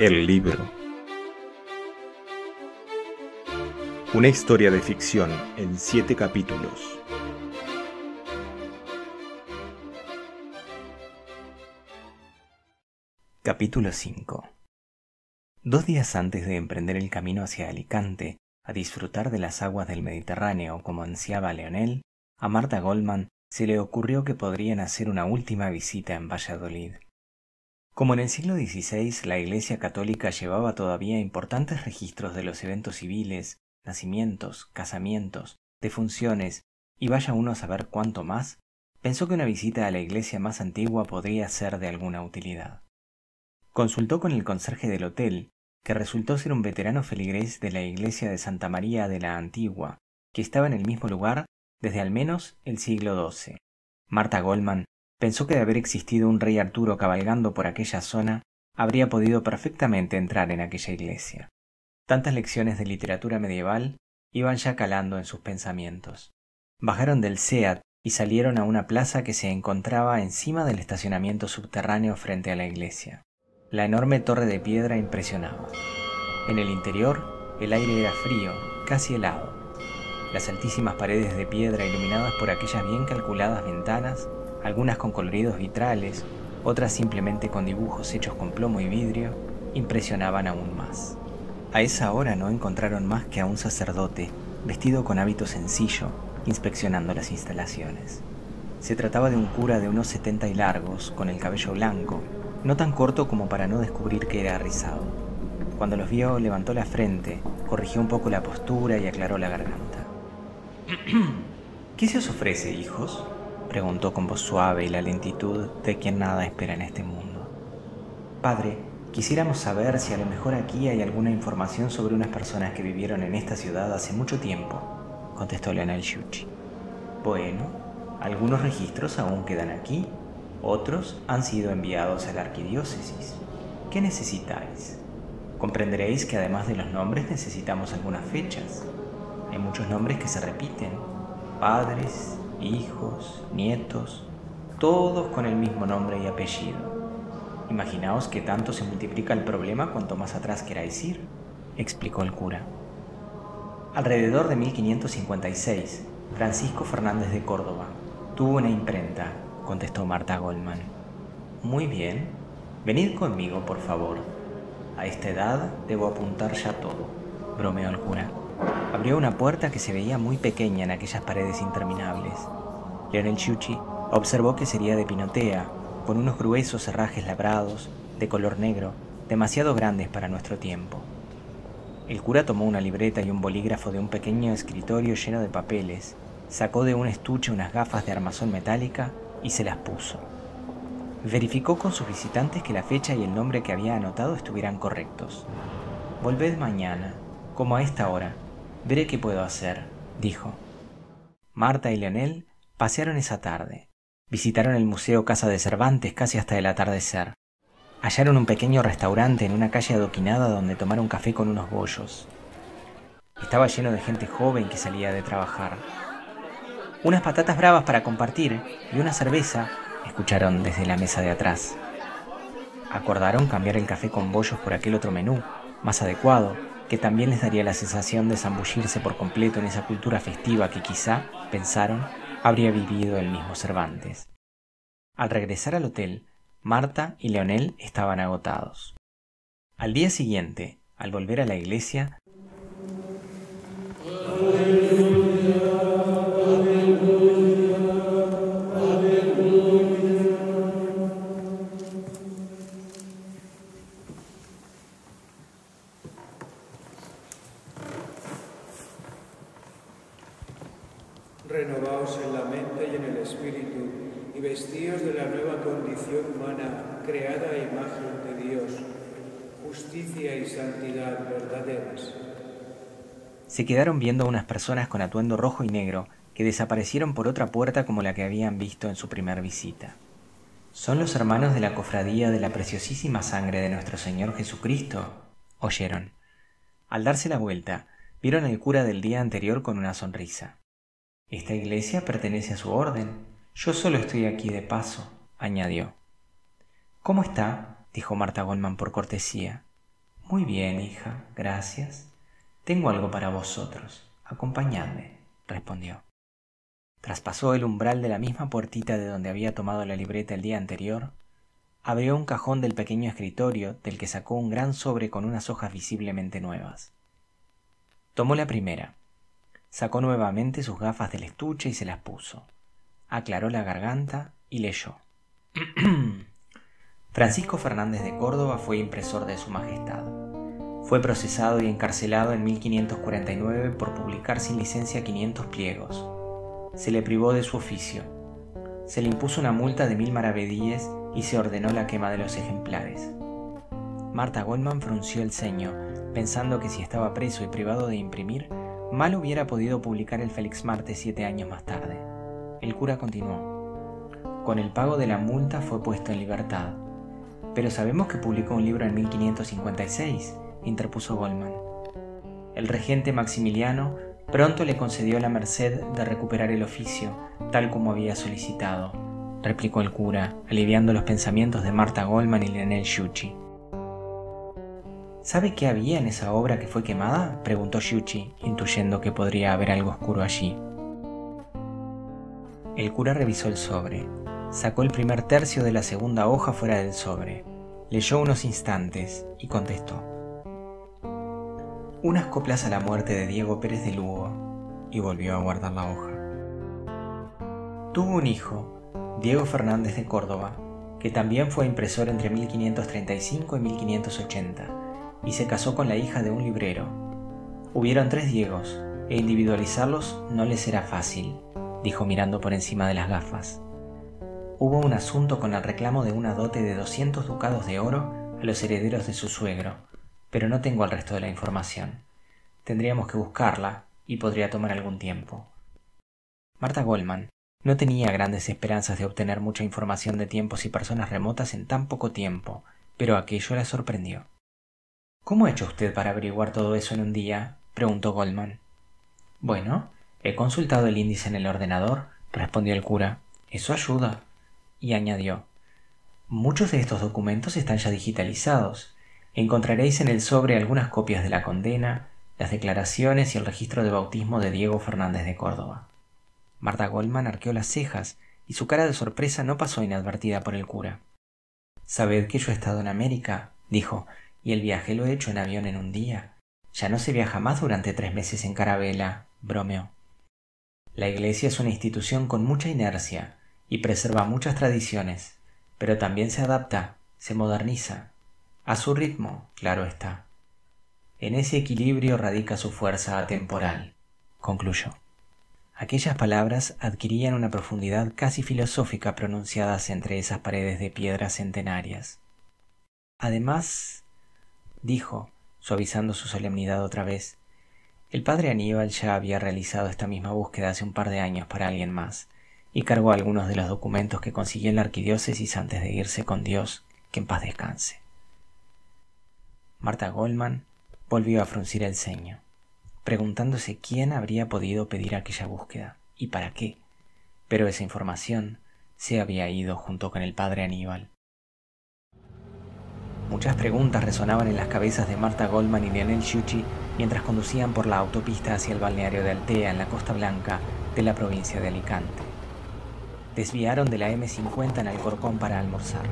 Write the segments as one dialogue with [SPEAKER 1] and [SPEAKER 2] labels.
[SPEAKER 1] El libro. Una historia de ficción en siete capítulos.
[SPEAKER 2] Capítulo 5 Dos días antes de emprender el camino hacia Alicante, a disfrutar de las aguas del Mediterráneo como ansiaba Leonel, a Marta Goldman se le ocurrió que podrían hacer una última visita en Valladolid. Como en el siglo XVI la Iglesia Católica llevaba todavía importantes registros de los eventos civiles, nacimientos, casamientos, defunciones y vaya uno a saber cuánto más, pensó que una visita a la iglesia más antigua podría ser de alguna utilidad. Consultó con el conserje del hotel, que resultó ser un veterano feligrés de la iglesia de Santa María de la Antigua, que estaba en el mismo lugar desde al menos el siglo XII. Marta Goldman pensó que de haber existido un rey Arturo cabalgando por aquella zona, habría podido perfectamente entrar en aquella iglesia. Tantas lecciones de literatura medieval iban ya calando en sus pensamientos. Bajaron del SEAT y salieron a una plaza que se encontraba encima del estacionamiento subterráneo frente a la iglesia. La enorme torre de piedra impresionaba. En el interior, el aire era frío, casi helado. Las altísimas paredes de piedra iluminadas por aquellas bien calculadas ventanas, algunas con coloridos vitrales, otras simplemente con dibujos hechos con plomo y vidrio, impresionaban aún más. A esa hora no encontraron más que a un sacerdote, vestido con hábito sencillo, inspeccionando las instalaciones. Se trataba de un cura de unos setenta y largos, con el cabello blanco, no tan corto como para no descubrir que era rizado. Cuando los vio, levantó la frente, corrigió un poco la postura y aclaró la garganta. ¿Qué se os ofrece, hijos? Preguntó con voz suave y la lentitud de quien nada espera en este mundo. Padre, Quisiéramos saber si a lo mejor aquí hay alguna información sobre unas personas que vivieron en esta ciudad hace mucho tiempo, contestó Leonel Shuchi. Bueno, algunos registros aún quedan aquí, otros han sido enviados a la arquidiócesis. ¿Qué necesitáis? Comprenderéis que además de los nombres necesitamos algunas fechas. Hay muchos nombres que se repiten, padres, hijos, nietos, todos con el mismo nombre y apellido. Imaginaos que tanto se multiplica el problema cuanto más atrás queráis ir, explicó el cura. Alrededor de 1556, Francisco Fernández de Córdoba tuvo una imprenta, contestó Marta Goldman. Muy bien, venid conmigo, por favor. A esta edad debo apuntar ya todo, bromeó el cura. Abrió una puerta que se veía muy pequeña en aquellas paredes interminables. Leonel Chuchi observó que sería de pinotea con unos gruesos herrajes labrados, de color negro, demasiado grandes para nuestro tiempo. El cura tomó una libreta y un bolígrafo de un pequeño escritorio lleno de papeles, sacó de un estuche unas gafas de armazón metálica y se las puso. Verificó con sus visitantes que la fecha y el nombre que había anotado estuvieran correctos. Volved mañana, como a esta hora. Veré qué puedo hacer, dijo. Marta y Leonel pasearon esa tarde. Visitaron el Museo Casa de Cervantes casi hasta el atardecer. Hallaron un pequeño restaurante en una calle adoquinada donde tomaron café con unos bollos. Estaba lleno de gente joven que salía de trabajar. Unas patatas bravas para compartir y una cerveza, escucharon desde la mesa de atrás. Acordaron cambiar el café con bollos por aquel otro menú, más adecuado, que también les daría la sensación de zambullirse por completo en esa cultura festiva que quizá, pensaron, habría vivido el mismo Cervantes. Al regresar al hotel, Marta y Leonel estaban agotados. Al día siguiente, al volver a la iglesia,
[SPEAKER 3] de la nueva condición humana, creada a imagen de Dios, justicia y santidad verdaderas.
[SPEAKER 2] Se quedaron viendo unas personas con atuendo rojo y negro que desaparecieron por otra puerta como la que habían visto en su primera visita. Son los hermanos de la cofradía de la preciosísima sangre de nuestro Señor Jesucristo, oyeron. Al darse la vuelta, vieron al cura del día anterior con una sonrisa. Esta iglesia pertenece a su orden. Yo solo estoy aquí de paso, añadió. ¿Cómo está? dijo Marta Goldman por cortesía. Muy bien, hija, gracias. Tengo algo para vosotros. Acompañadme, respondió. Traspasó el umbral de la misma puertita de donde había tomado la libreta el día anterior, abrió un cajón del pequeño escritorio del que sacó un gran sobre con unas hojas visiblemente nuevas. Tomó la primera, sacó nuevamente sus gafas del estuche y se las puso, aclaró la garganta y leyó. Francisco Fernández de Córdoba fue impresor de Su Majestad. Fue procesado y encarcelado en 1549 por publicar sin licencia 500 pliegos. Se le privó de su oficio. Se le impuso una multa de mil maravedíes y se ordenó la quema de los ejemplares. Marta Goldman frunció el ceño, pensando que si estaba preso y privado de imprimir, mal hubiera podido publicar el Félix Marte siete años más tarde. El cura continuó. Con el pago de la multa fue puesto en libertad. Pero sabemos que publicó un libro en 1556, interpuso Goldman. El regente Maximiliano pronto le concedió la merced de recuperar el oficio, tal como había solicitado, replicó el cura, aliviando los pensamientos de Marta Goldman y Lionel Shuchi. ¿Sabe qué había en esa obra que fue quemada? preguntó Shuchi, intuyendo que podría haber algo oscuro allí. El cura revisó el sobre, sacó el primer tercio de la segunda hoja fuera del sobre, leyó unos instantes y contestó. Unas coplas a la muerte de Diego Pérez de Lugo y volvió a guardar la hoja. Tuvo un hijo, Diego Fernández de Córdoba, que también fue impresor entre 1535 y 1580, y se casó con la hija de un librero. Hubieron tres Diegos, e individualizarlos no les será fácil, dijo mirando por encima de las gafas. Hubo un asunto con el reclamo de una dote de 200 ducados de oro a los herederos de su suegro, pero no tengo el resto de la información. Tendríamos que buscarla y podría tomar algún tiempo. Marta Goldman, no tenía grandes esperanzas de obtener mucha información de tiempos y personas remotas en tan poco tiempo, pero aquello la sorprendió. ¿Cómo ha hecho usted para averiguar todo eso en un día? preguntó Goldman. Bueno, he consultado el índice en el ordenador, respondió el cura. Eso ayuda. Y añadió Muchos de estos documentos están ya digitalizados. Encontraréis en el sobre algunas copias de la condena, las declaraciones y el registro de bautismo de Diego Fernández de Córdoba. Marta Goldman arqueó las cejas y su cara de sorpresa no pasó inadvertida por el cura. Sabed que yo he estado en América, dijo, y el viaje lo he hecho en avión en un día. Ya no se viaja más durante tres meses en carabela, bromeó. La Iglesia es una institución con mucha inercia y preserva muchas tradiciones, pero también se adapta, se moderniza, a su ritmo, claro está. En ese equilibrio radica su fuerza atemporal, concluyó. Aquellas palabras adquirían una profundidad casi filosófica pronunciadas entre esas paredes de piedras centenarias. Además, dijo, suavizando su solemnidad otra vez, el padre Aníbal ya había realizado esta misma búsqueda hace un par de años para alguien más, y cargó algunos de los documentos que consiguió en la arquidiócesis antes de irse con Dios, que en paz descanse. Marta Goldman volvió a fruncir el ceño preguntándose quién habría podido pedir aquella búsqueda y para qué, pero esa información se había ido junto con el padre Aníbal. Muchas preguntas resonaban en las cabezas de Marta Goldman y Lionel Schucci mientras conducían por la autopista hacia el balneario de Altea en la Costa Blanca de la provincia de Alicante. Desviaron de la M50 en Alcorcón para almorzar.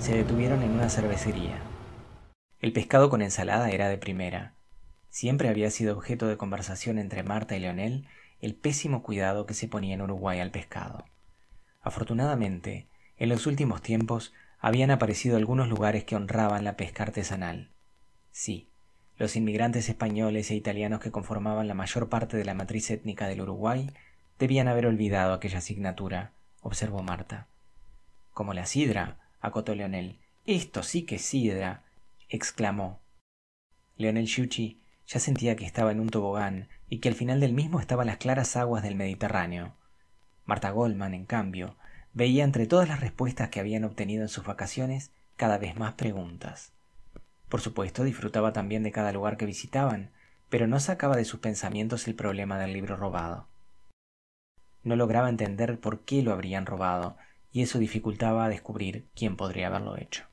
[SPEAKER 2] Se detuvieron en una cervecería. El pescado con ensalada era de primera, Siempre había sido objeto de conversación entre Marta y Leonel el pésimo cuidado que se ponía en Uruguay al pescado. Afortunadamente, en los últimos tiempos habían aparecido algunos lugares que honraban la pesca artesanal. Sí, los inmigrantes españoles e italianos que conformaban la mayor parte de la matriz étnica del Uruguay debían haber olvidado aquella asignatura, observó Marta. Como la sidra, acotó Leonel. Esto sí que es sidra, exclamó. Leonel Schucci ya sentía que estaba en un tobogán y que al final del mismo estaban las claras aguas del Mediterráneo. Marta Goldman, en cambio, veía entre todas las respuestas que habían obtenido en sus vacaciones cada vez más preguntas. Por supuesto, disfrutaba también de cada lugar que visitaban, pero no sacaba de sus pensamientos el problema del libro robado. No lograba entender por qué lo habrían robado, y eso dificultaba descubrir quién podría haberlo hecho.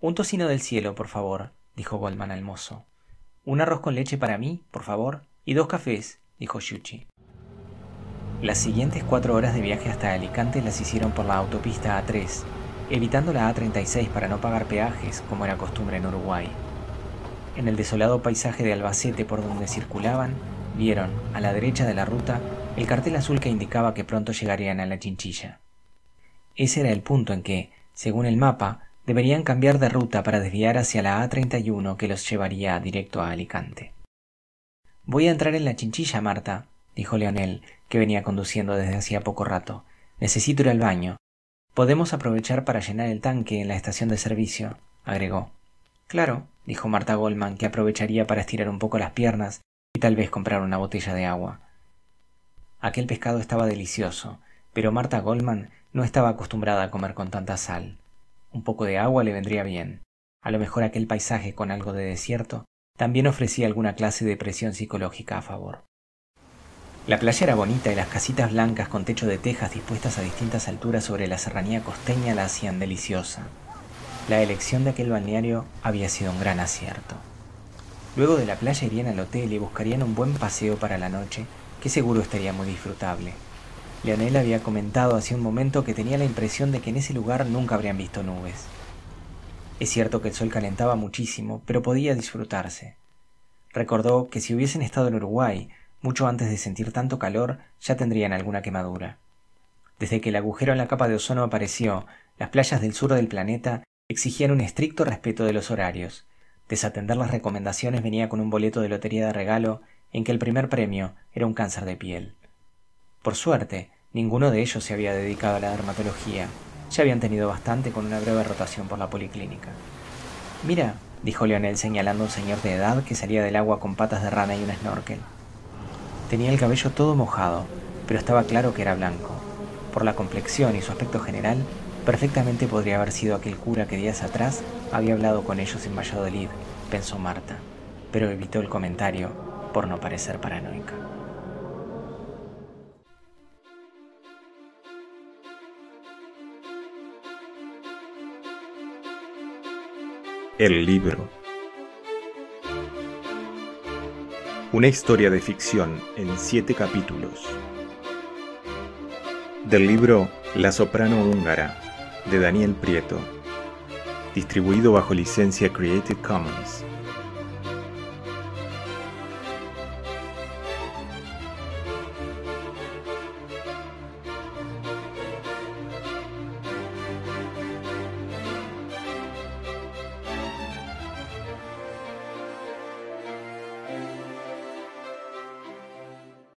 [SPEAKER 2] Un tocino del cielo, por favor, dijo Goldman al mozo. Un arroz con leche para mí, por favor, y dos cafés, dijo Shuchi. Las siguientes cuatro horas de viaje hasta Alicante las hicieron por la autopista A3, evitando la A36 para no pagar peajes, como era costumbre en Uruguay. En el desolado paisaje de Albacete por donde circulaban, vieron, a la derecha de la ruta, el cartel azul que indicaba que pronto llegarían a la chinchilla. Ese era el punto en que, según el mapa, deberían cambiar de ruta para desviar hacia la A31 que los llevaría directo a Alicante. Voy a entrar en la chinchilla, Marta, dijo Leonel, que venía conduciendo desde hacía poco rato. Necesito ir al baño. Podemos aprovechar para llenar el tanque en la estación de servicio, agregó. Claro, dijo Marta Goldman, que aprovecharía para estirar un poco las piernas y tal vez comprar una botella de agua. Aquel pescado estaba delicioso, pero Marta Goldman no estaba acostumbrada a comer con tanta sal. Un poco de agua le vendría bien. A lo mejor aquel paisaje con algo de desierto también ofrecía alguna clase de presión psicológica a favor. La playa era bonita y las casitas blancas con techo de tejas dispuestas a distintas alturas sobre la serranía costeña la hacían deliciosa. La elección de aquel balneario había sido un gran acierto. Luego de la playa irían al hotel y buscarían un buen paseo para la noche, que seguro estaría muy disfrutable. Leonel había comentado hace un momento que tenía la impresión de que en ese lugar nunca habrían visto nubes. Es cierto que el sol calentaba muchísimo, pero podía disfrutarse. Recordó que si hubiesen estado en Uruguay, mucho antes de sentir tanto calor, ya tendrían alguna quemadura. Desde que el agujero en la capa de ozono apareció, las playas del sur del planeta exigían un estricto respeto de los horarios. Desatender las recomendaciones venía con un boleto de lotería de regalo en que el primer premio era un cáncer de piel. Por suerte, ninguno de ellos se había dedicado a la dermatología, ya habían tenido bastante con una breve rotación por la policlínica. Mira, dijo Leonel señalando a un señor de edad que salía del agua con patas de rana y un snorkel. Tenía el cabello todo mojado, pero estaba claro que era blanco. Por la complexión y su aspecto general, perfectamente podría haber sido aquel cura que días atrás había hablado con ellos en Valladolid, pensó Marta, pero evitó el comentario por no parecer paranoica.
[SPEAKER 1] El libro. Una historia de ficción en siete capítulos. Del libro La soprano húngara, de Daniel Prieto. Distribuido bajo licencia Creative Commons.